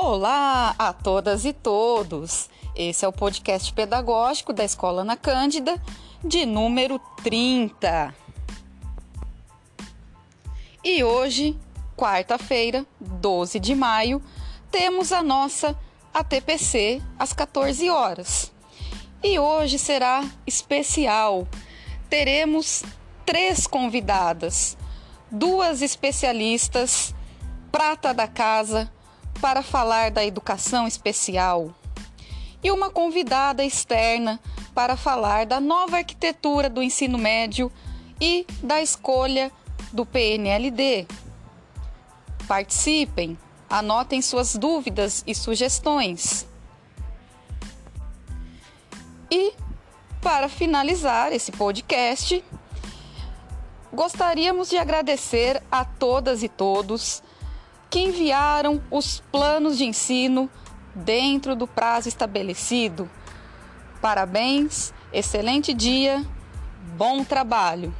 Olá a todas e todos! Esse é o podcast pedagógico da Escola Ana Cândida, de número 30. E hoje, quarta-feira, 12 de maio, temos a nossa ATPC às 14 horas. E hoje será especial. Teremos três convidadas, duas especialistas, prata da casa, para falar da educação especial, e uma convidada externa para falar da nova arquitetura do ensino médio e da escolha do PNLD. Participem, anotem suas dúvidas e sugestões. E, para finalizar esse podcast, gostaríamos de agradecer a todas e todos que enviaram os planos de ensino dentro do prazo estabelecido. Parabéns, excelente dia, bom trabalho!